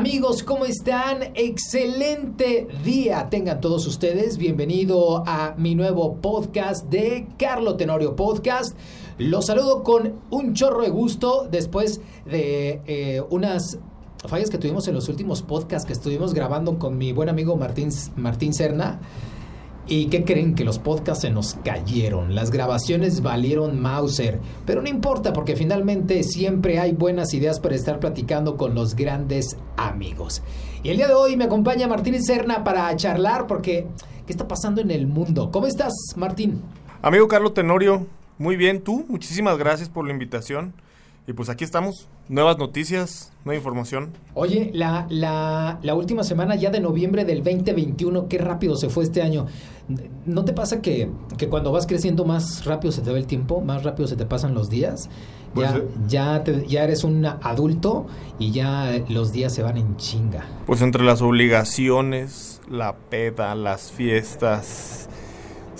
Amigos, ¿cómo están? Excelente día tengan todos ustedes. Bienvenido a mi nuevo podcast de Carlo Tenorio Podcast. Los saludo con un chorro de gusto después de eh, unas fallas que tuvimos en los últimos podcasts que estuvimos grabando con mi buen amigo Martín, Martín Cerna. ¿Y qué creen? Que los podcasts se nos cayeron, las grabaciones valieron Mauser, pero no importa porque finalmente siempre hay buenas ideas para estar platicando con los grandes amigos. Y el día de hoy me acompaña Martín Serna para charlar porque ¿qué está pasando en el mundo? ¿Cómo estás, Martín? Amigo Carlos Tenorio, muy bien, tú, muchísimas gracias por la invitación. Y pues aquí estamos, nuevas noticias, nueva información. Oye, la, la, la, última semana ya de noviembre del 2021, qué rápido se fue este año. ¿No te pasa que, que cuando vas creciendo más rápido se te va el tiempo, más rápido se te pasan los días? Pues ya, ya, te, ya eres un adulto y ya los días se van en chinga. Pues entre las obligaciones, la peda, las fiestas,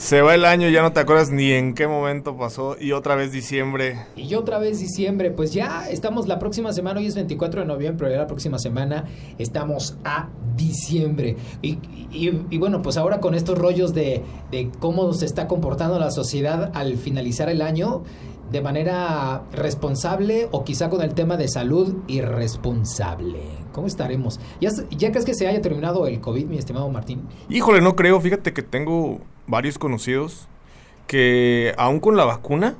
se va el año, ya no te acuerdas ni en qué momento pasó y otra vez diciembre. Y otra vez diciembre, pues ya estamos la próxima semana, hoy es 24 de noviembre, pero ya la próxima semana estamos a diciembre. Y, y, y bueno, pues ahora con estos rollos de, de cómo se está comportando la sociedad al finalizar el año, de manera responsable o quizá con el tema de salud irresponsable. ¿Cómo estaremos? ¿Ya, ¿Ya crees que se haya terminado el COVID, mi estimado Martín? Híjole, no creo. Fíjate que tengo varios conocidos que aún con la vacuna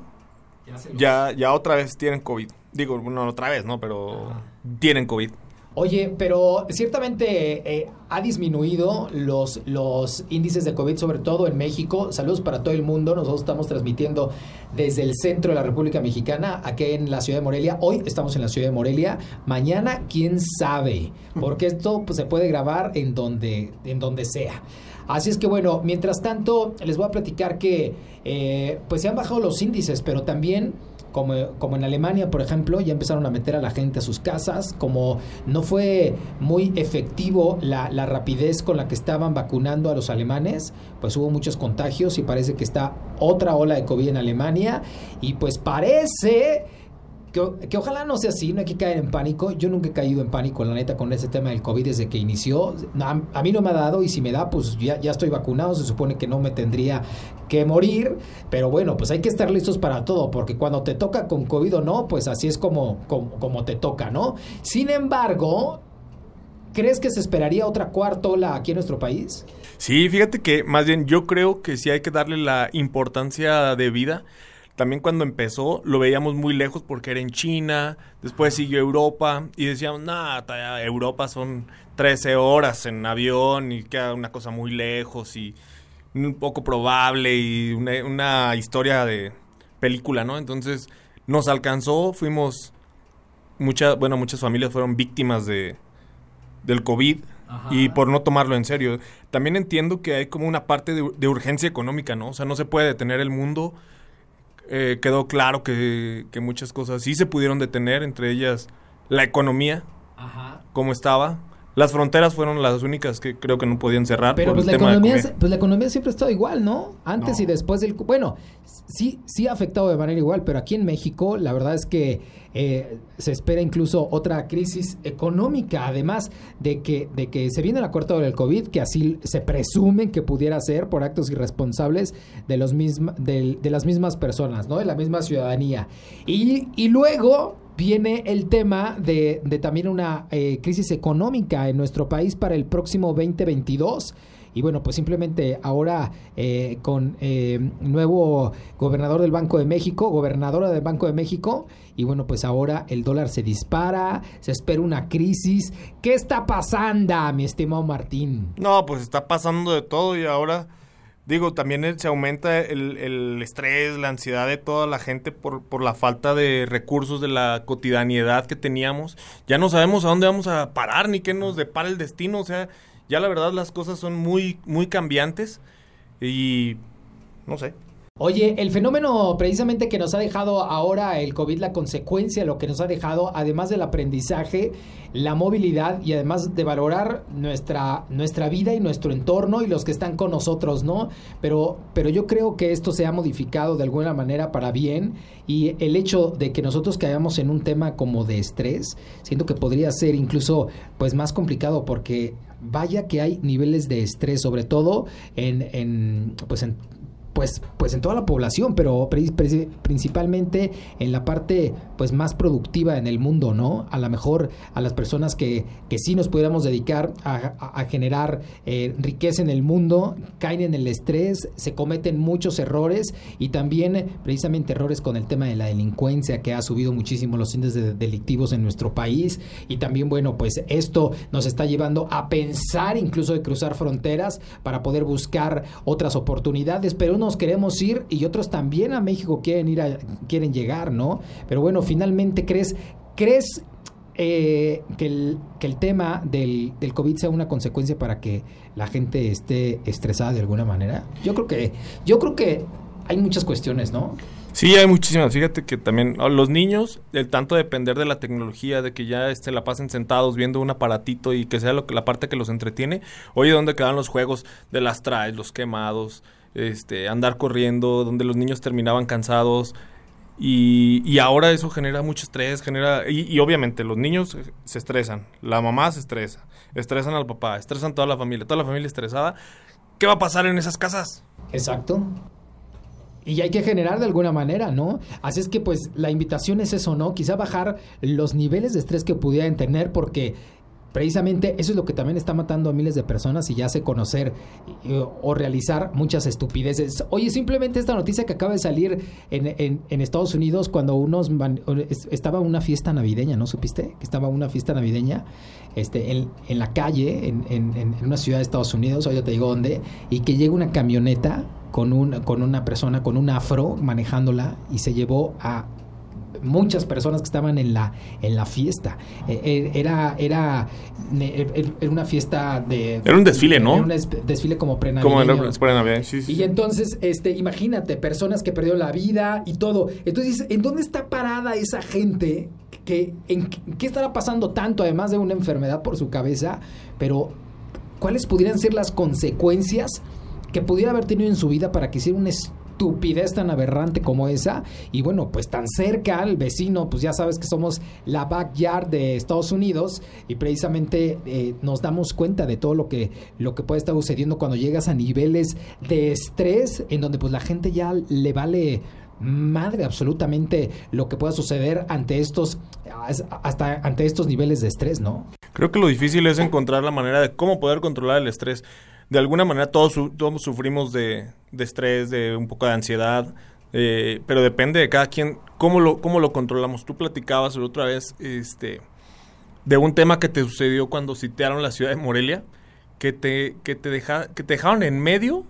ya, ya, otra vez tienen COVID. Digo, no otra vez, ¿no? Pero Ajá. tienen COVID. Oye, pero ciertamente eh, ha disminuido los, los índices de COVID, sobre todo en México. Saludos para todo el mundo. Nosotros estamos transmitiendo desde el centro de la República Mexicana, aquí en la ciudad de Morelia. Hoy estamos en la ciudad de Morelia. Mañana, quién sabe, porque esto pues, se puede grabar en donde, en donde sea. Así es que bueno, mientras tanto, les voy a platicar que eh, pues se han bajado los índices, pero también como, como, en Alemania, por ejemplo, ya empezaron a meter a la gente a sus casas, como no fue muy efectivo la, la, rapidez con la que estaban vacunando a los alemanes, pues hubo muchos contagios y parece que está otra ola de COVID en Alemania y pues parece... Que, que, ojalá no sea así, no hay que caer en pánico. Yo nunca he caído en pánico, la neta, con ese tema del COVID desde que inició. A, a mí no me ha dado y si me da, pues ya, ya, estoy vacunado. Se supone que no me tendría que morir. Pero bueno, pues hay que estar listos para todo, porque cuando te toca con COVID o no, pues así es como, como, como te toca, ¿no? Sin embargo, ¿crees que se esperaría otra cuarta ola aquí en nuestro país? Sí, fíjate que más bien yo creo que sí hay que darle la importancia de vida también cuando empezó lo veíamos muy lejos porque era en China, después siguió Europa y decíamos, nada, Europa son 13 horas en avión y queda una cosa muy lejos y un poco probable y una, una historia de película, ¿no? Entonces nos alcanzó, fuimos, muchas, bueno, muchas familias fueron víctimas de, del COVID. Ajá. Y por no tomarlo en serio. También entiendo que hay como una parte de, de urgencia económica, ¿no? O sea, no se puede detener el mundo eh, quedó claro que, que, muchas cosas sí se pudieron detener, entre ellas la economía, Ajá. como estaba. Las fronteras fueron las únicas que creo que no podían cerrar. Pero pues la, economía, pues la economía siempre ha estado igual, ¿no? Antes no. y después del... Bueno, sí, sí ha afectado de manera igual, pero aquí en México la verdad es que eh, se espera incluso otra crisis económica, además de que, de que se viene la cuarta del COVID, que así se presume que pudiera ser por actos irresponsables de, los misma, de, de las mismas personas, ¿no? De la misma ciudadanía. Y, y luego viene el tema de, de también una eh, crisis económica en nuestro país para el próximo 2022. Y bueno, pues simplemente ahora eh, con eh, nuevo gobernador del Banco de México, gobernadora del Banco de México, y bueno, pues ahora el dólar se dispara, se espera una crisis. ¿Qué está pasando, mi estimado Martín? No, pues está pasando de todo y ahora... Digo, también se aumenta el, el, estrés, la ansiedad de toda la gente por, por la falta de recursos de la cotidianidad que teníamos. Ya no sabemos a dónde vamos a parar ni qué nos depara el destino. O sea, ya la verdad las cosas son muy, muy cambiantes y no sé. Oye, el fenómeno precisamente que nos ha dejado ahora el COVID, la consecuencia, lo que nos ha dejado, además del aprendizaje, la movilidad y además de valorar nuestra, nuestra vida y nuestro entorno y los que están con nosotros, ¿no? Pero, pero yo creo que esto se ha modificado de alguna manera para bien y el hecho de que nosotros caigamos en un tema como de estrés, siento que podría ser incluso pues más complicado porque vaya que hay niveles de estrés, sobre todo en, en pues en pues, pues en toda la población, pero principalmente en la parte pues más productiva en el mundo, ¿no? A lo mejor a las personas que, que sí nos pudiéramos dedicar a, generar eh, riqueza en el mundo, caen en el estrés, se cometen muchos errores y también precisamente errores con el tema de la delincuencia que ha subido muchísimo los índices delictivos en nuestro país y también bueno pues esto nos está llevando a pensar incluso de cruzar fronteras para poder buscar otras oportunidades, pero unos queremos ir y otros también a México quieren ir a, quieren llegar, ¿no? Pero bueno, finalmente crees, crees eh, que, el, que el tema del, del COVID sea una consecuencia para que la gente esté estresada de alguna manera. Yo creo que, yo creo que hay muchas cuestiones, ¿no? Sí, hay muchísimas. Fíjate que también los niños, el tanto depender de la tecnología, de que ya este, la pasen sentados viendo un aparatito y que sea lo que, la parte que los entretiene. Oye, ¿dónde quedan los juegos de las traes, los quemados? Este, andar corriendo, donde los niños terminaban cansados. Y, y ahora eso genera mucho estrés, genera... Y, obviamente los niños se estresan, la mamá se estresa, estresan al papá, estresan toda la familia, toda la familia estresada. ¿Qué va a pasar en esas casas? Exacto. Y hay que generar de alguna manera, ¿no? Así es que pues la invitación es eso, ¿no? Quizá bajar los niveles de estrés que pudieran tener porque Precisamente eso es lo que también está matando a miles de personas y ya hace conocer eh, o realizar muchas estupideces. Oye, simplemente esta noticia que acaba de salir en, en, Estados Unidos cuando unos estaba una fiesta navideña, ¿no supiste? Que estaba una fiesta navideña este, en, en la calle, en, una ciudad de Estados Unidos, hoy te digo dónde, y que llega una camioneta con, un, con una persona con un afro manejándola y se llevó a muchas personas que estaban en la, en la fiesta. Eh, eh, era, era, era una fiesta de... Era un desfile, ¿no? Era un desfile como prenavideño. Como prenavideño, sí, sí. Y entonces, este, imagínate, personas que perdieron la vida y todo. Entonces, ¿en dónde está parada esa gente? Que, en, ¿Qué estará pasando tanto, además de una enfermedad por su cabeza? Pero, ¿cuáles pudieran ser las consecuencias que pudiera haber tenido en su vida para que hiciera un estupidez tan aberrante como esa. Y bueno, pues tan cerca al vecino, pues ya sabes que somos la backyard de Estados Unidos y precisamente eh, nos damos cuenta de todo lo que, lo que puede estar sucediendo cuando llegas a niveles de estrés en donde pues la gente ya le vale madre absolutamente lo que pueda suceder ante estos hasta ante estos niveles de estrés, ¿no? Creo que lo difícil es encontrar la manera de cómo poder controlar el estrés de alguna manera todos, todos sufrimos de, estrés, de un poco de ansiedad, eh, pero depende de cada quien cómo lo, cómo lo controlamos. Tú platicabas la otra vez este, de un tema que te sucedió cuando sitiaron la ciudad de Morelia, que te, que te, deja, que te dejaron en medio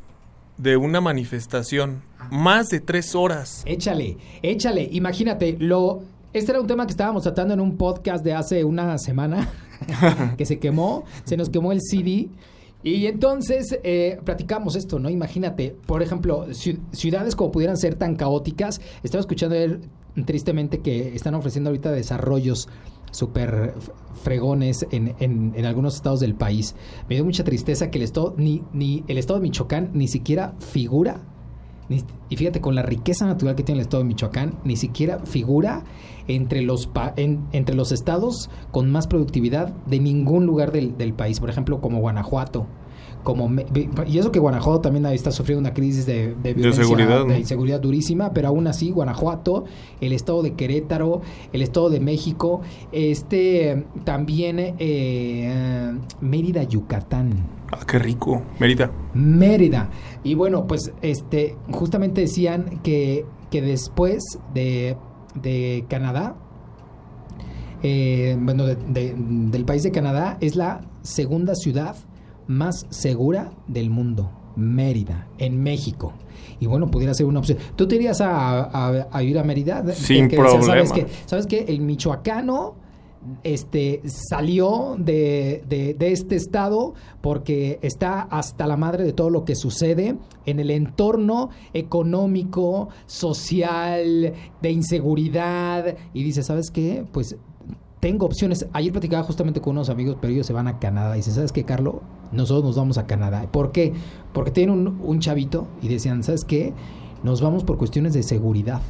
de una manifestación, más de tres horas. Échale, échale, imagínate, lo... Este era un tema que estábamos tratando en un podcast de hace una semana, que se quemó, se nos quemó el CD y entonces eh, platicamos esto, ¿no? Imagínate, por ejemplo, ciudades como pudieran ser tan caóticas. Estaba escuchando tristemente que están ofreciendo ahorita desarrollos súper fregones en, en, algunos estados del país. Me dio mucha tristeza que el estado, ni, ni el estado de Michoacán ni siquiera figura. Y fíjate, con la riqueza natural que tiene el estado de Michoacán, ni siquiera figura entre los, entre los estados con más productividad de ningún lugar del, del país. Por ejemplo, como Guanajuato como y eso que Guanajuato también está sufriendo una crisis de, de, seguridad, de inseguridad durísima, pero aún así Guanajuato, el estado de Querétaro, el estado de México, este también eh, Mérida, Yucatán. Ah, qué rico, Mérida. Mérida. Y bueno, pues este justamente decían que, que después de, de Canadá, eh, bueno, del país de Canadá, es la segunda ciudad más segura del mundo, Mérida, en México. Y bueno, pudiera ser una opción. ¿Tú te irías a, a, ir a Mérida? Sin problema. ¿sabes, que, ¿Sabes que El michoacano este, salió de, de, este estado porque está hasta la madre de todo lo que sucede en el entorno económico, social, de inseguridad, y dice, ¿sabes qué? Pues tengo opciones. Ayer platicaba justamente con unos amigos, pero ellos se van a Canadá. Y dice, ¿sabes qué, Carlos? Nosotros nos vamos a Canadá. ¿Por qué? Porque tienen un, un chavito y decían, ¿sabes qué? Nos vamos por cuestiones de seguridad.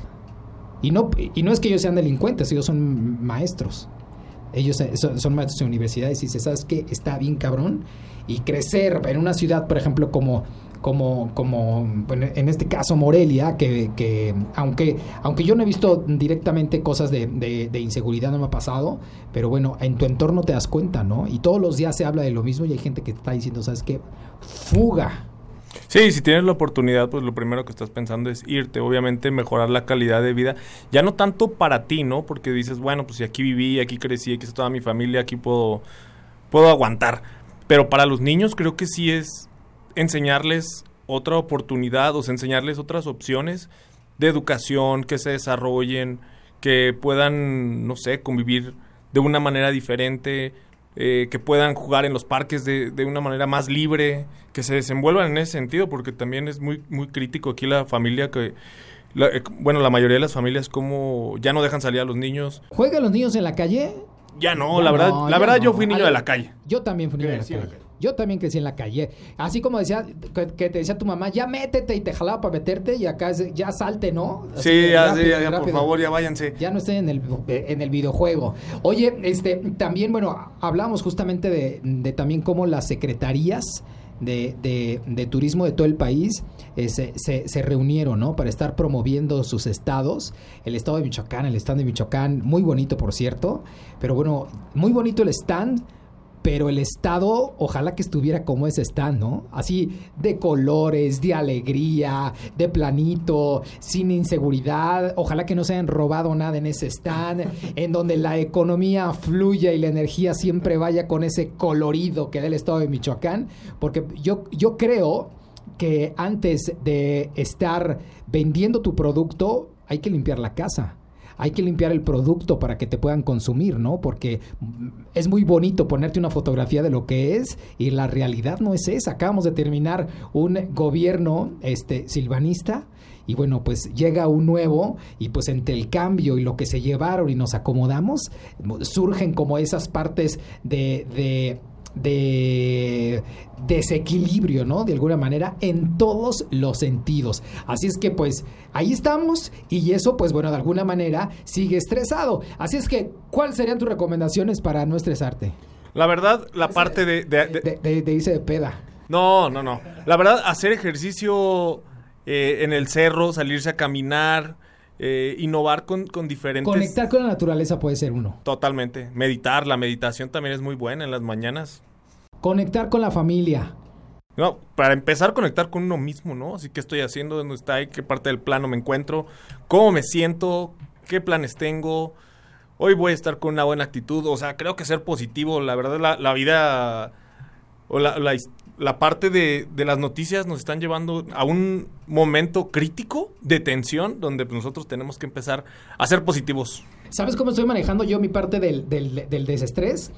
Y no, y no es que ellos sean delincuentes, ellos son maestros. Ellos eh, son, maestros de universidades y dice, ¿sabes qué? Está bien cabrón. Y crecer en una ciudad, por ejemplo, como como, como en este caso Morelia, que, que, aunque, aunque yo no he visto directamente cosas de, de, inseguridad, no me ha pasado, pero bueno, en tu entorno te das cuenta, ¿no? Y todos los días se habla de lo mismo y hay gente que está diciendo, ¿sabes qué? Fuga, Sí, si tienes la oportunidad, pues lo primero que estás pensando es irte, obviamente mejorar la calidad de vida, ya no tanto para ti, ¿no? Porque dices, bueno, pues si aquí viví, aquí crecí, aquí está toda mi familia, aquí puedo, puedo aguantar. Pero para los niños creo que sí es enseñarles otra oportunidad, o sea, enseñarles otras opciones de educación, que se desarrollen, que puedan, no sé, convivir de una manera diferente, eh, que puedan jugar en los parques de, de, una manera más libre, que se desenvuelvan en ese sentido, porque también es muy, muy crítico aquí la familia que... Eh, bueno, la mayoría de las familias como ya no dejan salir a los niños. ¿Juegan los niños en la calle? Ya no, la verdad, la verdad yo fui niño de la calle. Yo también fui niño de la calle. Yo también crecí en la calle. Así como decía, que, te decía tu mamá, ya métete y te jalaba para meterte y acá ya salte, ¿no? sí, ya, ya, por favor, ya váyanse. Ya no estén en el, en el videojuego. Oye, este, también, bueno, hablamos justamente de, también cómo las secretarías de, de, turismo de todo el país eh, se, se, reunieron, ¿no? Para estar promoviendo sus estados. El estado de Michoacán, el stand de Michoacán, muy bonito, por cierto. Pero bueno, muy bonito el stand pero el estado, ojalá que estuviera como ese stand, ¿no? Así de colores, de alegría, de planito, sin inseguridad. Ojalá que no se hayan robado nada en ese stand, en donde la economía fluya y la energía siempre vaya con ese colorido que da el estado de Michoacán. Porque yo, yo creo que antes de estar vendiendo tu producto, hay que limpiar la casa hay que limpiar el producto para que te puedan consumir, ¿no? Porque es muy bonito ponerte una fotografía de lo que es y la realidad no es esa. Acabamos de terminar un gobierno este, silvanista y bueno, pues llega un nuevo y pues entre el cambio y lo que se llevaron y nos acomodamos, surgen como esas partes de de desequilibrio, ¿no? De alguna manera, en todos los sentidos. Así es que, pues, ahí estamos y eso, pues, bueno, de alguna manera sigue estresado. Así es que, ¿cuáles serían tus recomendaciones para no estresarte? La verdad, la parte de... De, de, irse de peda. No, no, no. La verdad, hacer ejercicio eh, en el cerro, salirse a caminar, eh, innovar con, con, diferentes... Conectar con la naturaleza puede ser uno. Totalmente. Meditar, la meditación también es muy buena en las mañanas. Conectar con la familia. No, para empezar, conectar con uno mismo, ¿no? Así que estoy haciendo, dónde está, qué parte del plano me encuentro, cómo me siento, qué planes tengo. Hoy voy a estar con una buena actitud. O sea, creo que ser positivo, la verdad, la, la vida o la, la, la parte de, de, las noticias nos están llevando a un momento crítico de tensión donde nosotros tenemos que empezar a ser positivos. ¿Sabes cómo estoy manejando yo mi parte del, del, del desestrés?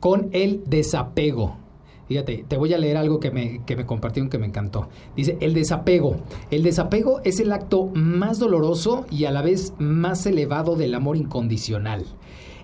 Con el desapego. Fíjate, te voy a leer algo que me, que me compartieron que me encantó. Dice, el desapego. El desapego es el acto más doloroso y a la vez más elevado del amor incondicional.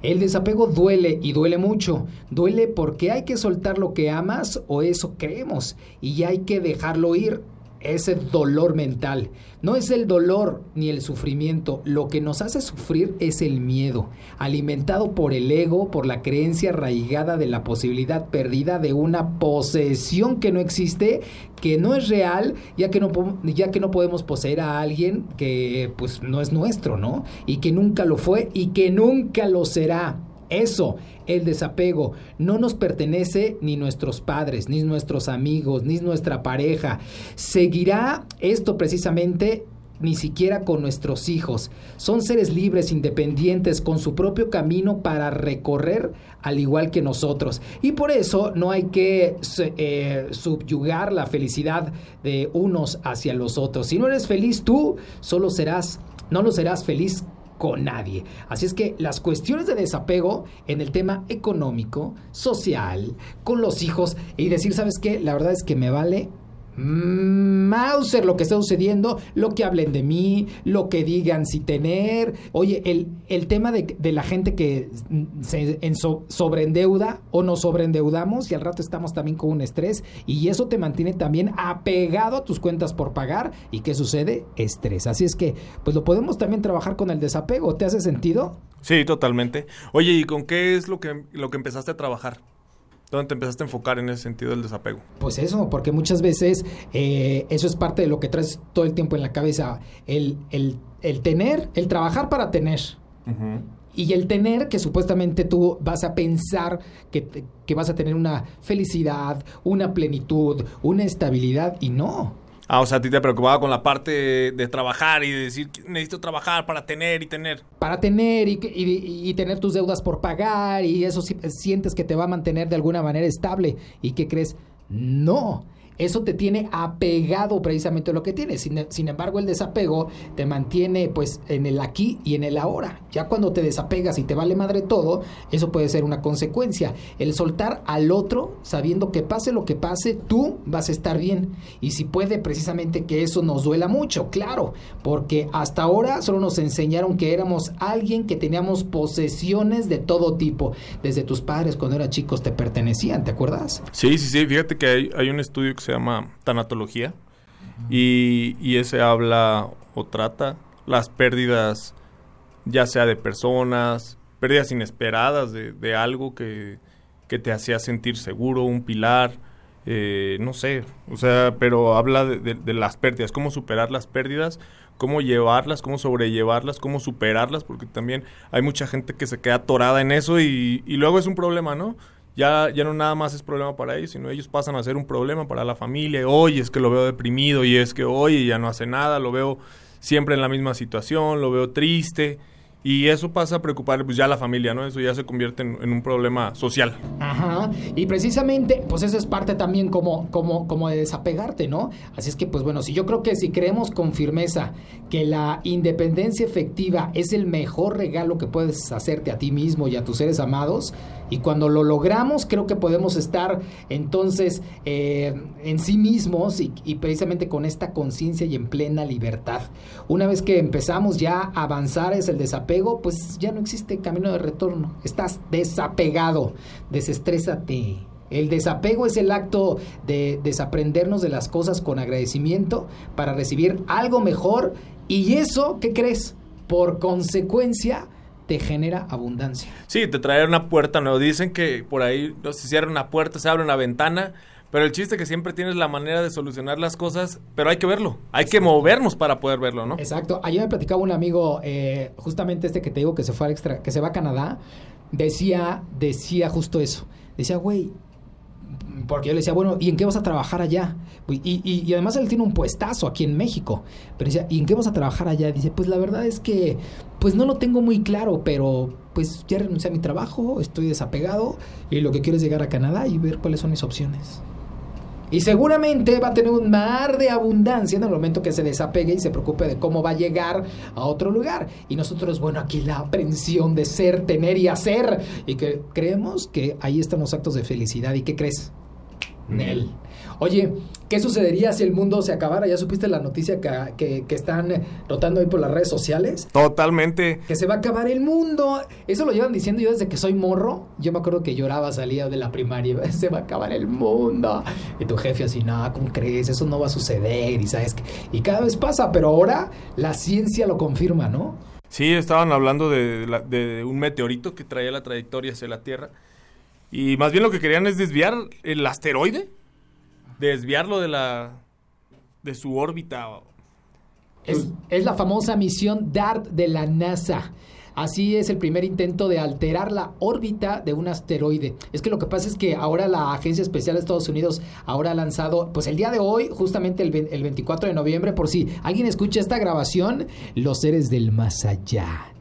El desapego duele y duele mucho. Duele porque hay que soltar lo que amas o eso creemos y hay que dejarlo ir ese dolor mental. No es el dolor ni el sufrimiento, lo que nos hace sufrir es el miedo, alimentado por el ego, por la creencia arraigada de la posibilidad perdida de una posesión que no existe, que no es real, ya que no, ya que no podemos poseer a alguien que pues no es nuestro, ¿no? Y que nunca lo fue y que nunca lo será. Eso, el desapego, no nos pertenece ni nuestros padres, ni nuestros amigos, ni nuestra pareja. Seguirá esto precisamente ni siquiera con nuestros hijos. Son seres libres, independientes, con su propio camino para recorrer al igual que nosotros. Y por eso no hay que eh, subyugar la felicidad de unos hacia los otros. Si no eres feliz tú, solo serás, no lo serás feliz con nadie. Así es que las cuestiones de desapego en el tema económico, social, con los hijos y decir, ¿sabes qué? La verdad es que me vale Mauser lo que está sucediendo, lo que hablen de mí, lo que digan si tener. Oye, el, el tema de, la gente que se en sobreendeuda o nos sobreendeudamos y al rato estamos también con un estrés y eso te mantiene también apegado a tus cuentas por pagar. ¿Y qué sucede? Estrés. Así es que, pues lo podemos también trabajar con el desapego. ¿Te hace sentido? Sí, totalmente. Oye, ¿y con qué es lo que, lo que empezaste a trabajar? ¿Dónde te empezaste a enfocar en ese sentido del desapego? Pues eso, porque muchas veces eh, eso es parte de lo que traes todo el tiempo en la cabeza. El, el, el tener, el trabajar para tener. Y el tener que supuestamente tú vas a pensar que, que vas a tener una felicidad, una plenitud, una estabilidad y no. Ah, o sea, a ti te preocupaba con la parte de, trabajar y de decir, necesito trabajar para tener y tener. Para tener y, y, tener tus deudas por pagar y eso sientes que te va a mantener de alguna manera estable. ¿Y qué crees? No eso te tiene apegado precisamente a lo que tienes. Sin, embargo, el desapego te mantiene pues en el aquí y en el ahora. Ya cuando te desapegas y te vale madre todo, eso puede ser una consecuencia. El soltar al otro sabiendo que pase lo que pase, tú vas a estar bien. Y si puede precisamente que eso nos duela mucho, claro, porque hasta ahora solo nos enseñaron que éramos alguien que teníamos posesiones de todo tipo. Desde tus padres cuando eras chicos te pertenecían, ¿te acuerdas? Sí, sí, sí. Fíjate que hay, hay un estudio que se llama Tanatología y, ese habla o trata las pérdidas ya sea de personas, pérdidas inesperadas de, algo que, te hacía sentir seguro, un pilar, eh, no sé, o sea, pero habla de, las pérdidas, cómo superar las pérdidas, cómo llevarlas, cómo sobrellevarlas, cómo superarlas, porque también hay mucha gente que se queda atorada en eso y, y luego es un problema, ¿no? Ya, ya no nada más es problema para ellos, sino ellos pasan a ser un problema para la familia. Oye, es que lo veo deprimido y es que, oye, ya no hace nada, lo veo siempre en la misma situación, lo veo triste. Y eso pasa a preocupar pues ya a la familia, ¿no? Eso ya se convierte en, un problema social. Ajá. Y precisamente, pues eso es parte también como, como, como de desapegarte, ¿no? Así es que, pues bueno, si yo creo que si creemos con firmeza que la independencia efectiva es el mejor regalo que puedes hacerte a ti mismo y a tus seres amados, y cuando lo logramos, creo que podemos estar entonces eh, en sí mismos y, y precisamente con esta conciencia y en plena libertad. Una vez que empezamos ya a avanzar es el desapego, pues ya no existe camino de retorno. Estás desapegado, desestrésate. El desapego es el acto de desaprendernos de las cosas con agradecimiento para recibir algo mejor y eso, ¿qué crees? Por consecuencia, te genera abundancia. Sí, te trae una puerta nueva. Dicen que por ahí no, se cierra una puerta, se abre una ventana, pero el chiste es que siempre tienes la manera de solucionar las cosas, pero hay que verlo, hay que movernos para poder verlo, ¿no? Exacto. Ayer me platicaba un amigo, eh, justamente este que te digo que se fue al extra, que se va a Canadá, decía, decía justo eso. Decía, güey, porque yo le decía, bueno, ¿y en qué vas a trabajar allá? Y, y, además él tiene un puestazo aquí en México. Pero decía, ¿y en qué vas a trabajar allá? Dice, pues la verdad es que, pues no lo tengo muy claro, pero pues ya renuncié a mi trabajo, estoy desapegado y lo que quiero es llegar a Canadá y ver cuáles son mis opciones. Y seguramente va a tener un mar de abundancia en el momento que se desapegue y se preocupe de cómo va a llegar a otro lugar. Y nosotros, bueno, aquí la aprensión de ser, tener y hacer. Y que creemos que ahí están los actos de felicidad. ¿Y qué crees? Nel. Oye, ¿qué sucedería si el mundo se acabara? ¿Ya supiste la noticia que, que, están rotando ahí por las redes sociales? Totalmente. Que se va a acabar el mundo. Eso lo llevan diciendo yo desde que soy morro. Yo me acuerdo que lloraba, salía de la primaria. Se va a acabar el mundo. Y tu jefe así, no, ¿cómo crees? Eso no va a suceder. Y sabes. Y cada vez pasa, pero ahora la ciencia lo confirma, ¿no? Sí, estaban hablando de, de un meteorito que traía la trayectoria hacia la Tierra y más bien lo que querían es desviar el asteroide, desviarlo de la de su órbita. Es, es la famosa misión DART de la NASA. Así es el primer intento de alterar la órbita de un asteroide. Es que lo que pasa es que ahora la Agencia Especial de Estados Unidos ahora ha lanzado, pues el día de hoy, justamente el, el 24 de noviembre, por si alguien escucha esta grabación, los seres del más allá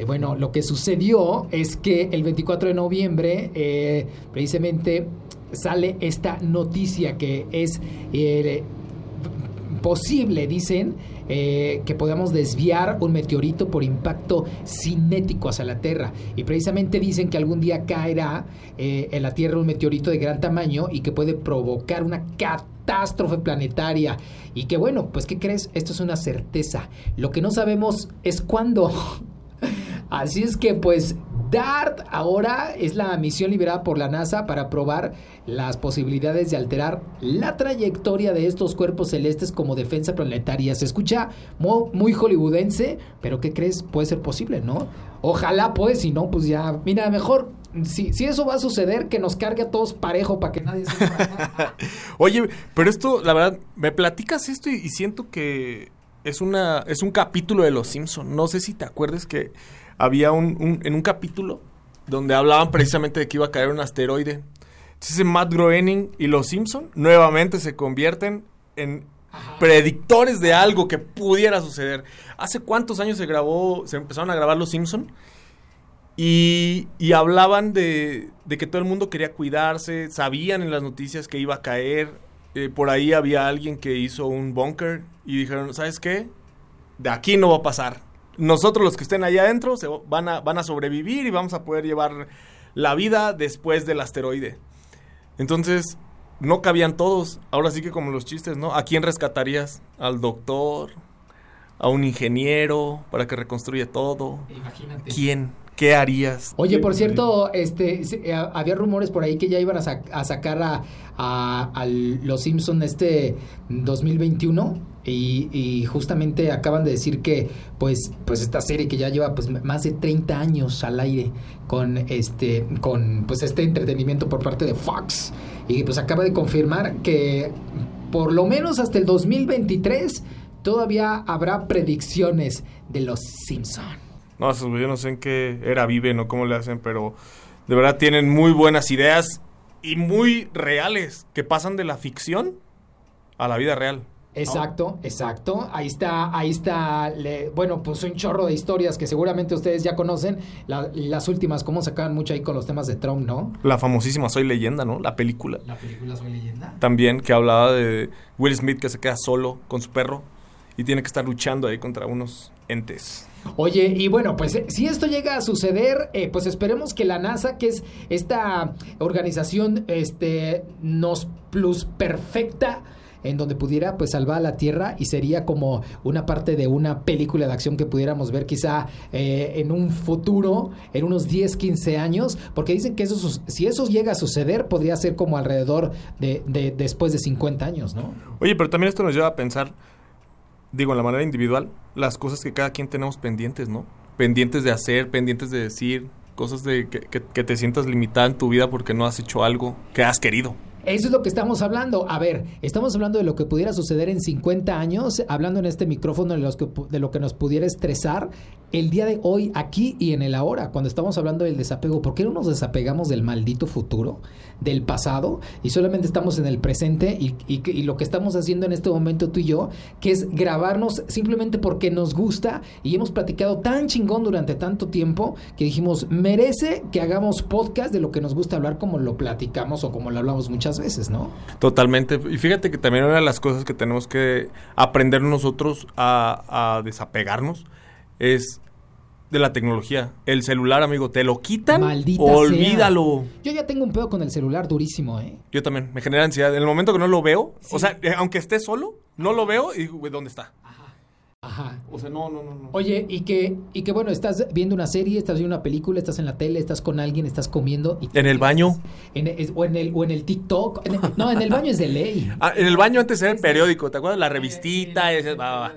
eh, bueno, lo que sucedió es que el 24 de noviembre, eh, precisamente, sale esta noticia que es... Eh, posible, dicen, que podamos desviar un meteorito por impacto cinético hacia la Tierra. Y precisamente dicen que algún día caerá en la Tierra un meteorito de gran tamaño y que puede provocar una catástrofe planetaria. Y que bueno, pues ¿qué crees? Esto es una certeza. Lo que no sabemos es cuándo. Así es que pues DART ahora es la misión liberada por la NASA para probar las posibilidades de alterar la trayectoria de estos cuerpos celestes como defensa planetaria. Se escucha muy, hollywoodense, pero ¿qué crees? Puede ser posible, ¿no? Ojalá pues, si no, pues ya, mira, mejor si, si, eso va a suceder, que nos cargue a todos parejo para que nadie se... Oye, pero esto, la verdad, me platicas esto y, siento que es una es un capítulo de Los Simpson. No sé si te acuerdas que había un, en un capítulo donde hablaban precisamente de que iba a caer un asteroide. Entonces Matt Groening y los Simpson nuevamente se convierten en predictores de algo que pudiera suceder. ¿Hace cuántos años se grabó, se empezaron a grabar los Simpson? Y, y hablaban de, de, que todo el mundo quería cuidarse, sabían en las noticias que iba a caer. Eh, por ahí había alguien que hizo un bunker y dijeron, ¿sabes qué? De aquí no va a pasar nosotros los que estén allá adentro se van, a, van a sobrevivir y vamos a poder llevar la vida después del asteroide. Entonces, no cabían todos. Ahora sí que como los chistes, ¿no? ¿A quién rescatarías? ¿Al doctor? ¿A un ingeniero para que reconstruya todo? Imagínate. ¿Quién? ¿Qué harías? Oye, por cierto, este, eh, había rumores por ahí que ya iban a, sacar a, a, los Simpson este 2021 y, justamente acaban de decir que pues, pues esta serie que ya lleva pues más de 30 años al aire con este con pues este entretenimiento por parte de Fox y pues acaba de confirmar que por lo menos hasta el 2023 todavía habrá predicciones de los Simpson. No, yo no sé en qué era viven o cómo le hacen, pero de verdad tienen muy buenas ideas y muy reales que pasan de la ficción a la vida real. Exacto, exacto. Ahí está, ahí está. bueno, pues un chorro de historias que seguramente ustedes ya conocen. las últimas, cómo sacaban mucho ahí con los temas de Trump, ¿no? La famosísima Soy Leyenda, ¿no? La película. La película Soy Leyenda. También que hablaba de Will Smith que se queda solo con su perro y tiene que estar luchando ahí contra unos entes. Oye, y bueno, pues eh, si esto llega a suceder, eh, pues esperemos que la NASA, que es esta organización este, nos plus perfecta, en donde pudiera pues salvar a la Tierra y sería como una parte de una película de acción que pudiéramos ver quizá eh, en un futuro, en unos 10, 15 años, porque dicen que eso, si eso llega a suceder, podría ser como alrededor de, de después de 50 años, ¿no? Oye, pero también esto nos lleva a pensar digo, en la manera individual, las cosas que cada quien tenemos pendientes, ¿no? Pendientes de hacer, pendientes de decir, cosas de que, que te sientas limitada en tu vida porque no has hecho algo que has querido. Eso es lo que estamos hablando. A ver, estamos hablando de lo que pudiera suceder en 50 años, hablando en este micrófono de, los que, de lo que nos pudiera estresar el día de hoy, aquí y en el ahora, cuando estamos hablando del desapego. ¿Por qué no nos desapegamos del maldito futuro, del pasado, y solamente estamos en el presente y, y, lo que estamos haciendo en este momento tú y yo, que es grabarnos simplemente porque nos gusta y hemos platicado tan chingón durante tanto tiempo que dijimos, merece que hagamos podcast de lo que nos gusta hablar como lo platicamos o como lo hablamos muchas veces, ¿no? Totalmente. Y fíjate que también una de las cosas que tenemos que aprender nosotros a, desapegarnos es de la tecnología. El celular, amigo, te lo quitan. Maldita olvídalo. Yo ya tengo un pedo con el celular durísimo, ¿eh? Yo también. Me genera ansiedad. En el momento que no lo veo, o sea, eh, aunque esté solo, no lo veo y digo, ¿dónde está? Ajá. O sea, no, no, no, Oye, y que, y que bueno, estás viendo una serie, estás viendo una película, estás en la tele, estás con alguien, estás comiendo. Y ¿En el baño? En, o, en el, o en el TikTok. no, en el baño es de ley. Ah, en el baño antes era el periódico, ¿te acuerdas? La revistita, ese, va,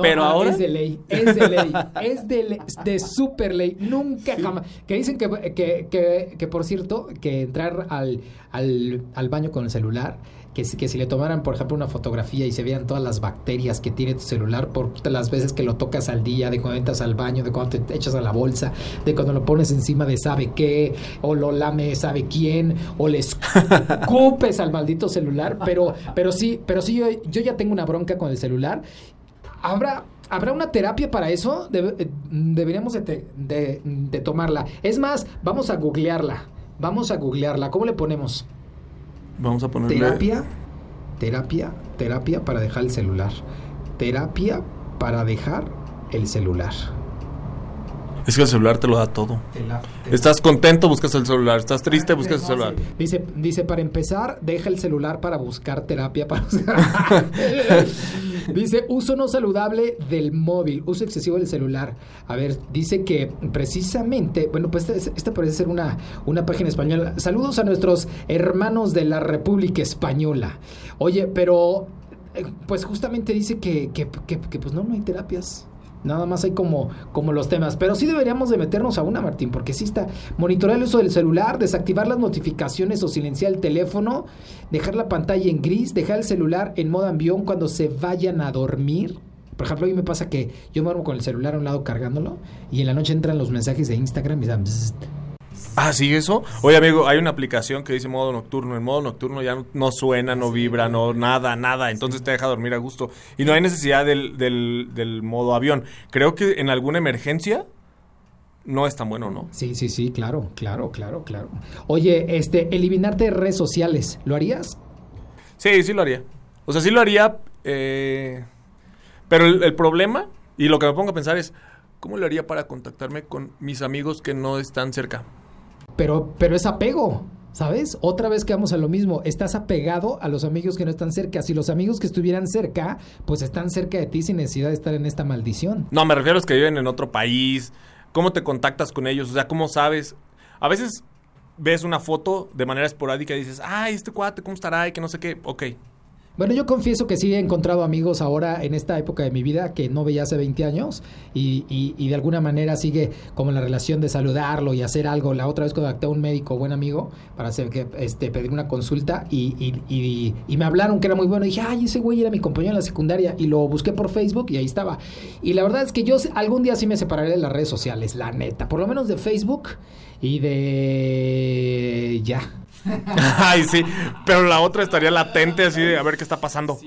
Pero ahora. Es de ley, es de ley, es de, de super ley. Nunca jamás. Que dicen que, que, que, que, por cierto, que entrar al, al, al baño con el celular que, que si le tomaran, por ejemplo, una fotografía y se vean todas las bacterias que tiene tu celular por las veces que lo tocas al día, de cuando entras al baño, de cuando te echas a la bolsa, de cuando lo pones encima de sabe qué, o lo lame sabe quién, o le escupes al maldito celular, pero, pero sí, pero sí, yo, yo ya tengo una bronca con el celular. Habrá ¿Habrá una terapia para eso? Eh, deberíamos de, de, tomarla. Es más, vamos a googlearla. Vamos a googlearla. ¿Cómo le ponemos? Vamos a ponerle... Terapia. terapia, terapia para dejar el celular. Terapia para dejar el celular. Es que el celular te lo da todo. Estás contento, buscas el celular. Estás triste, buscas el celular. Dice, dice, para empezar, deja el celular para buscar terapia. Para dice, uso no saludable del móvil, uso excesivo del celular. A ver, dice que precisamente, bueno, pues esta, parece ser una, una página española. Saludos a nuestros hermanos de la República Española. Oye, pero, eh, pues justamente dice que, que, que, que pues no, no hay terapias. Nada más hay como, como los temas. Pero sí deberíamos de meternos a una, Martín, porque sí está. Monitorear el uso del celular, desactivar las notificaciones o silenciar el teléfono, dejar la pantalla en gris, dejar el celular en modo avión cuando se vayan a dormir. Por ejemplo, a mí me pasa que yo me duermo con el celular a un lado cargándolo y en la noche entran los mensajes de Instagram y. Ah, sí, eso. Oye, amigo, hay una aplicación que dice modo nocturno. En modo nocturno ya no, suena, no vibra, no nada, nada. Entonces te deja dormir a gusto. Y no hay necesidad del, del, modo avión. Creo que en alguna emergencia no es tan bueno, ¿no? Sí, sí, sí, claro, claro, claro, claro. Oye, este, eliminarte de redes sociales, ¿lo harías? Sí, sí lo haría. O sea, sí lo haría, eh, pero el, el, problema, y lo que me pongo a pensar es, ¿cómo lo haría para contactarme con mis amigos que no están cerca? Pero, pero es apego. ¿Sabes? Otra vez quedamos a lo mismo. Estás apegado a los amigos que no están cerca. Si los amigos que estuvieran cerca, pues están cerca de ti sin necesidad de estar en esta maldición. No, me refiero a los que viven en otro país. ¿Cómo te contactas con ellos? O sea, ¿cómo sabes? A veces ves una foto de manera esporádica y dices, ay, este cuate, ¿cómo estará? Y que no sé qué. Ok, bueno, yo confieso que sí he encontrado amigos ahora en esta época de mi vida que no veía hace 20 años y, de alguna manera sigue como la relación de saludarlo y hacer algo. La otra vez contacté a un médico, buen amigo, para hacer que, este, pedir una consulta y, y, me hablaron que era muy bueno. Y dije, ay, ese güey era mi compañero en la secundaria y lo busqué por Facebook y ahí estaba. Y la verdad es que yo algún día sí me separaré de las redes sociales, la neta, por lo menos de Facebook y de ya Ay, sí, pero la otra estaría latente así de a ver qué está pasando.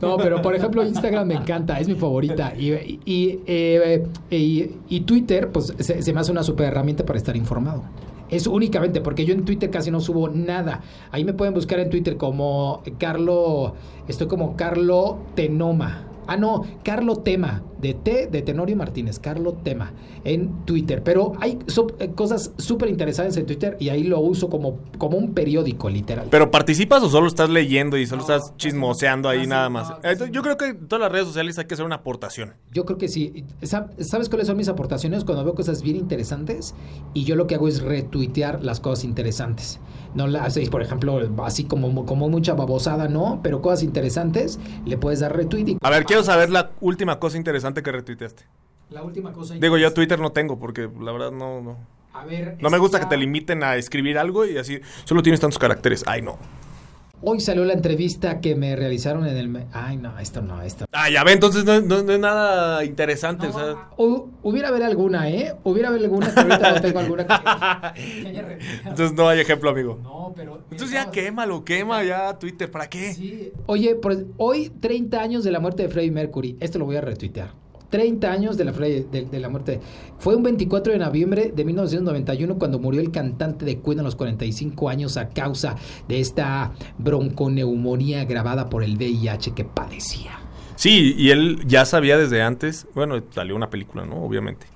No, pero por ejemplo Instagram me encanta, es mi favorita. Y, y, eh, y, Twitter, pues se, me hace una super herramienta para estar informado. Es únicamente porque yo en Twitter casi no subo nada. Ahí me pueden buscar en Twitter como Carlo, estoy como Carlo Tenoma. Ah, no, Carlo Tema, de T de Tenorio Martínez, Carlo Tema, en Twitter. Pero hay eh, cosas súper interesantes en Twitter y ahí lo uso como, como un periódico, literal. ¿Pero participas o solo estás leyendo y solo estás chismoseando ahí nada más? Yo creo que en todas las redes sociales hay que hacer una aportación. Yo creo que sí. ¿Sabes cuáles son mis aportaciones? Cuando veo cosas bien interesantes y yo lo que hago es retuitear las cosas interesantes. No la hacéis, por ejemplo, así como, como mucha babosada, ¿no? Pero cosas interesantes, le puedes dar retweet. A ver, quiero saber la última cosa interesante que retuiteaste. La última cosa Digo, yo Twitter no tengo porque la verdad no... no. A ver, no me gusta que te limiten a escribir algo y así, solo tienes tantos caracteres. Ay, no. Hoy salió la entrevista que me realizaron en el... Ay, no, esto no, esto. Ah, ya ve, entonces no, es nada interesante. o sea... hubiera haber alguna, ¿eh? Hubiera haber alguna que ahorita no tengo alguna entonces no hay ejemplo, amigo. No, pero... Entonces ya quémalo, quema ya Twitter, ¿para qué? Sí. Oye, pues hoy 30 años de la muerte de Freddie Mercury. Esto lo voy a retuitear. 30 años de la, de, la muerte. Fue un 24 de noviembre de 1991 cuando murió el cantante de Queen a los 45 años a causa de esta bronconeumonía grabada por el VIH que padecía. Sí, y él ya sabía desde antes, bueno, salió una película, ¿no? Obviamente.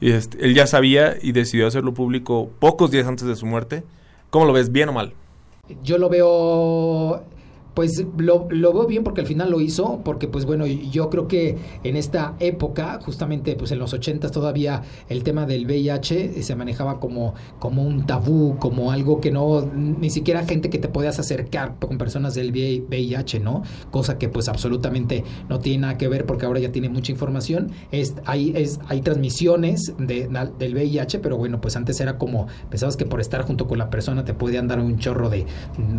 Y este, él ya sabía y decidió hacerlo público pocos días antes de su muerte. ¿Cómo lo ves, bien o mal? Yo lo veo pues lo, lo, veo bien porque al final lo hizo, porque pues bueno, yo creo que en esta época, justamente pues en los 80 todavía el tema del VIH se manejaba como, como un tabú, como algo que no, ni siquiera gente que te podías acercar con personas del VIH, ¿no? Cosa que pues absolutamente no tiene nada que ver porque ahora ya tiene mucha información. Es, hay, es, hay transmisiones de, del VIH, pero bueno, pues antes era como, pensabas que por estar junto con la persona te podían dar un chorro de,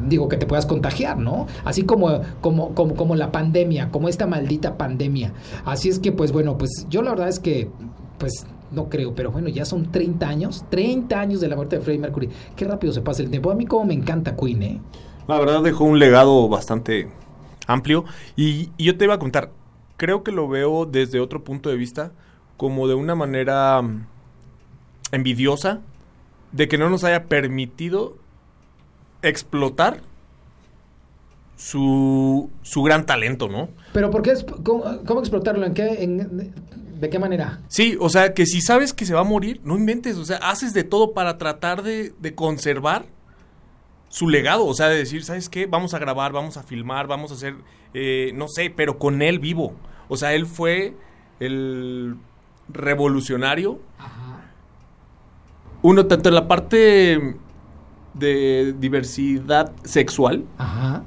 digo, que te puedas contagiar, ¿no? Así como, como, como, como la pandemia, como esta maldita pandemia. Así es que, pues bueno, pues yo la verdad es que, pues no creo, pero bueno, ya son 30 años, 30 años de la muerte de Freddie Mercury. Qué rápido se pasa el tiempo. A mí como me encanta Queen, ¿eh? La verdad dejó un legado bastante amplio. Y, yo te iba a contar, creo que lo veo desde otro punto de vista, como de una manera mm, envidiosa, de que no nos haya permitido explotar su, su gran talento, ¿no? Pero ¿por qué es, cómo, cómo explotarlo? ¿En qué, en- ¿De qué manera? Sí, o sea, que si sabes que se va a morir, no inventes, o sea, haces de todo para tratar de, de conservar su legado, o sea, de decir, ¿sabes qué? Vamos a grabar, vamos a filmar, vamos a hacer, eh, no sé, pero con él vivo. O sea, él fue el revolucionario. Uno, tanto en la parte de diversidad sexual, Ajá.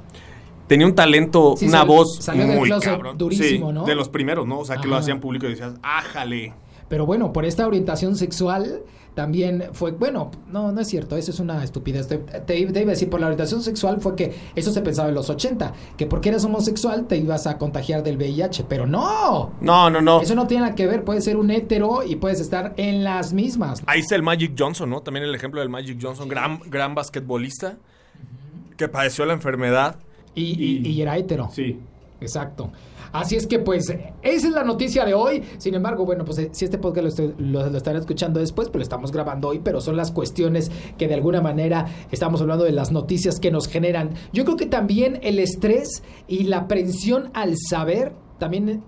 Tenía un talento, Sí, una sal- voz salió del muy cabrón. durísimo, Sí, ¿no? De los primeros, ¿no? O sea, que lo hacían público y decías, ájale. Pero bueno, por esta orientación sexual también fue, bueno, no, no es cierto, eso es una estupidez. Te, te, te iba a decir, por la orientación sexual fue que eso se pensaba en los 80, que porque eres homosexual te ibas a contagiar del VIH, pero no. No, no, no. Eso no tiene nada que ver, puedes ser un hetero y puedes estar en las mismas. Ahí está el Magic Johnson, ¿no? También el ejemplo del Magic Johnson, gran, gran basquetbolista que padeció la enfermedad. Y, y- y era hetero. Sí. Exacto. Así es que pues esa es la noticia de hoy. Sin embargo, bueno, pues eh, si este podcast lo, estoy- lo, escuchando después, pues lo estamos grabando hoy, pero son las cuestiones que de alguna manera estamos hablando de las noticias que nos generan. Yo creo que también el estrés y la aprensión al saber, también,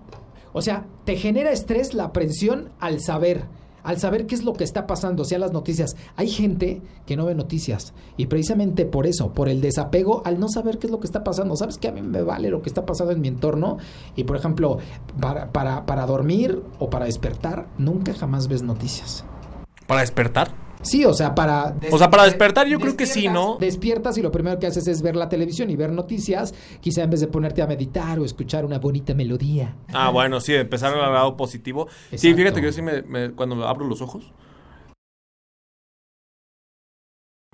o sea, te genera estrés la aprensión al saber. Al saber qué es lo que está pasando, sea, las noticias. Hay gente que no ve noticias y precisamente por eso, por el desapego, al no saber qué es lo que está pasando. Sabes que a mí me vale lo que está pasando en mi entorno y, por ejemplo, para, para, para dormir o para despertar, nunca jamás ves noticias. ¿Para despertar? Sí, o sea, para... O sea, para despertar yo creo que sí, ¿no? Despiertas y lo primero que haces es ver la televisión y ver noticias, quizá en vez de ponerte a meditar o escuchar una bonita melodía. Ah, bueno, sí, empezar al lado positivo. Sí, fíjate que yo sí me, me- cuando abro los ojos.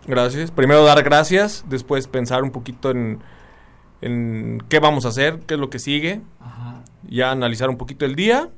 Gracias. Primero dar gracias, después pensar un poquito en, en qué vamos a hacer, qué es lo que sigue. Ya analizar un poquito el día.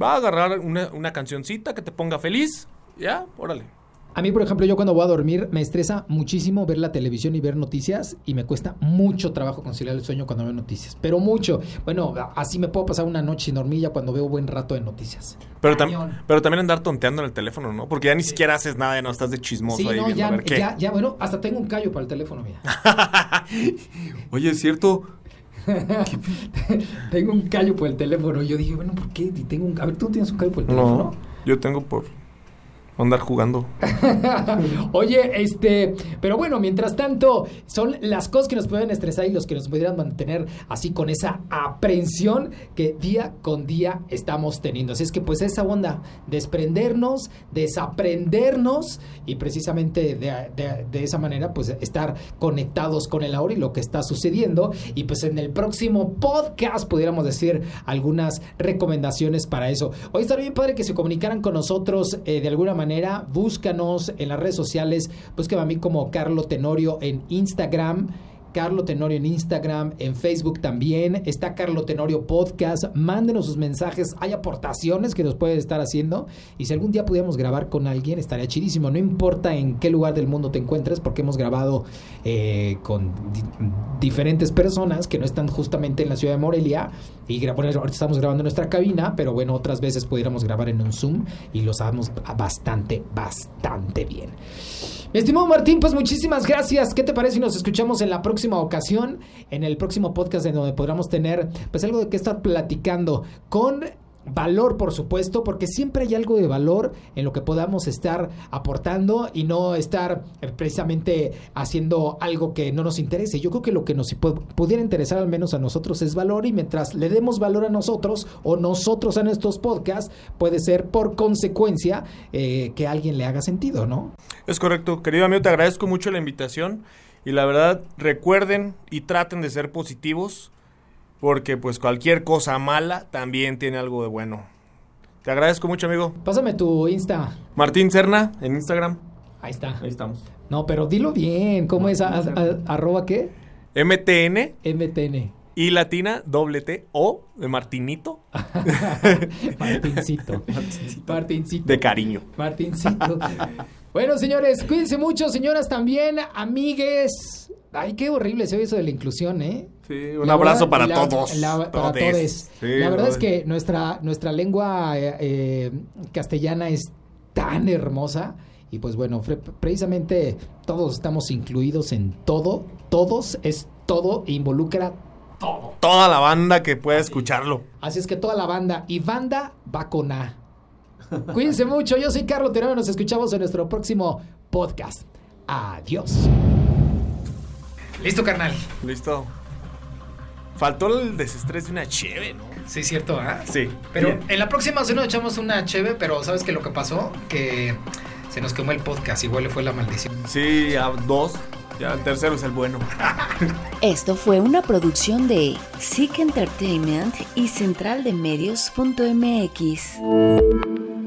Va a agarrar una, una cancioncita que te ponga feliz. Ya, órale. A mí, por ejemplo, yo cuando voy a dormir me estresa muchísimo ver la televisión y ver noticias y me cuesta mucho trabajo conciliar el sueño cuando veo noticias. Pero mucho. Bueno, así me puedo pasar una noche sin dormir ya cuando veo buen rato de noticias. Pero, tam- pero también andar tonteando en el teléfono, ¿no? Porque ya ni siquiera haces nada, ya no estás de chismoso Sí, ahí no, viendo ya, a ver qué. ya, ya, bueno, hasta tengo un callo para el teléfono, mira. Oye, es cierto. tengo un callo por el teléfono. Yo dije, bueno, ¿por qué? Tengo un... A ver, ¿tú tienes un callo por el teléfono? No, yo tengo por andar jugando. Oye, este, pero bueno, mientras tanto, son las cosas que nos pueden estresar y los que nos pudieran mantener así con esa aprensión que día con día estamos teniendo. Así es que pues esa onda, desprendernos, desaprendernos y precisamente de, esa manera pues estar conectados con el ahora y lo que está sucediendo. Y pues en el próximo podcast pudiéramos decir algunas recomendaciones para eso. Hoy estaría bien padre que se comunicaran con nosotros eh, de alguna manera. Búscanos en las redes sociales. Búscame a mí como Carlo Tenorio en Instagram. Carlo Tenorio en Instagram, en Facebook también. Está Carlo Tenorio Podcast. Mándenos sus mensajes. Hay aportaciones que nos pueden estar haciendo. Y si algún día pudiéramos grabar con alguien, estaría chidísimo. No importa en qué lugar del mundo te encuentres, porque hemos grabado eh, con di- diferentes personas que no están justamente en la ciudad de Morelia. Y ahorita estamos grabando en nuestra cabina, pero bueno, otras veces pudiéramos grabar en un Zoom y lo sabemos bastante, bastante bien. Mi estimado Martín, pues muchísimas gracias. ¿Qué te parece si nos escuchamos en la próxima ocasión? En el próximo podcast en donde podamos tener pues algo de qué estar platicando con valor, por supuesto, porque siempre hay algo de valor en lo que podamos estar aportando y no estar eh, precisamente haciendo algo que no nos interese. Yo creo que lo que nos pu- pudiera interesar al menos a nosotros es valor y mientras le demos valor a nosotros o nosotros a nuestros podcasts, puede ser por consecuencia eh, que alguien le haga sentido, ¿no? Es correcto. Querido amigo, te agradezco mucho la invitación. Y la verdad, recuerden y traten de ser positivos. Porque pues cualquier cosa mala también tiene algo de bueno. Te agradezco mucho, amigo. Pásame tu Insta. Martín Cerna en Instagram. Ahí está. Ahí estamos. No, pero dilo bien. ¿Cómo es? A- a- arroba qué? MTN MTN. Y latina doble T O de Martinito Martincito. Martincito. de cariño. Martincito. Bueno, señores, cuídense mucho, señoras también, amigues. Ay, qué horrible se ve eso de la inclusión, ¿eh? Sí, un La abrazo verdad- para la- todos. la- para Todes. todos. Sí, la verdad es que nuestra, nuestra lengua eh, eh, castellana es tan hermosa. Y pues bueno, precisamente todos estamos incluidos en todo. Todos es todo e involucra todo. Toda la banda que pueda escucharlo. Así es que toda la banda y banda va con A. Cuídense mucho, yo soy Carlos Terano, nos escuchamos en nuestro próximo podcast. Adiós. Listo, carnal. Listo. Faltó el desestrés de una cheve, ¿no? Sí, cierto, ¿ah? Sí. Pero Bien. en la próxima sí nos echamos una cheve, pero ¿sabes qué lo que pasó? Que se nos quemó el podcast, igual le fue la maldición. Sí, a dos. Ya el tercero es el bueno. Esto fue una producción de Sick Entertainment y centraldemedios.mx.